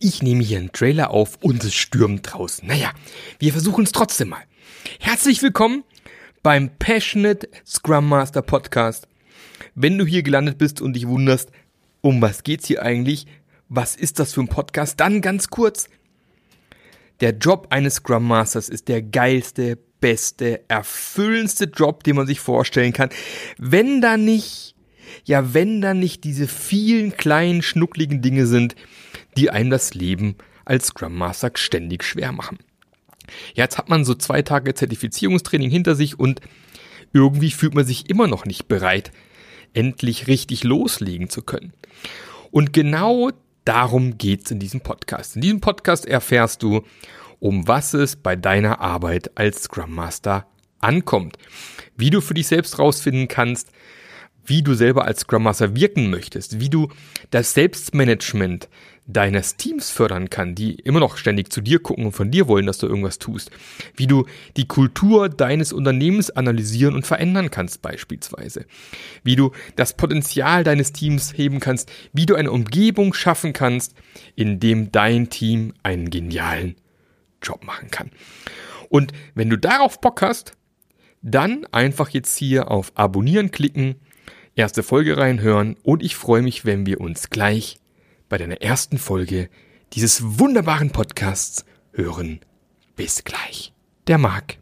Ich nehme hier einen Trailer auf und es stürmt draußen. Naja, wir versuchen es trotzdem mal. Herzlich willkommen beim Passionate Scrum Master Podcast. Wenn du hier gelandet bist und dich wunderst, um was geht's hier eigentlich? Was ist das für ein Podcast? Dann ganz kurz. Der Job eines Scrum Masters ist der geilste, beste, erfüllendste Job, den man sich vorstellen kann. Wenn da nicht ja, wenn dann nicht diese vielen kleinen, schnuckligen Dinge sind, die einem das Leben als Scrum Master ständig schwer machen. Jetzt hat man so zwei Tage Zertifizierungstraining hinter sich und irgendwie fühlt man sich immer noch nicht bereit, endlich richtig loslegen zu können. Und genau darum geht's in diesem Podcast. In diesem Podcast erfährst du, um was es bei deiner Arbeit als Scrum Master ankommt, wie du für dich selbst rausfinden kannst, wie du selber als Scrum Master wirken möchtest, wie du das Selbstmanagement deines Teams fördern kann, die immer noch ständig zu dir gucken und von dir wollen, dass du irgendwas tust, wie du die Kultur deines Unternehmens analysieren und verändern kannst beispielsweise, wie du das Potenzial deines Teams heben kannst, wie du eine Umgebung schaffen kannst, in dem dein Team einen genialen Job machen kann. Und wenn du darauf Bock hast, dann einfach jetzt hier auf Abonnieren klicken, erste Folge reinhören und ich freue mich, wenn wir uns gleich bei deiner ersten Folge dieses wunderbaren Podcasts hören. Bis gleich. Der Marc.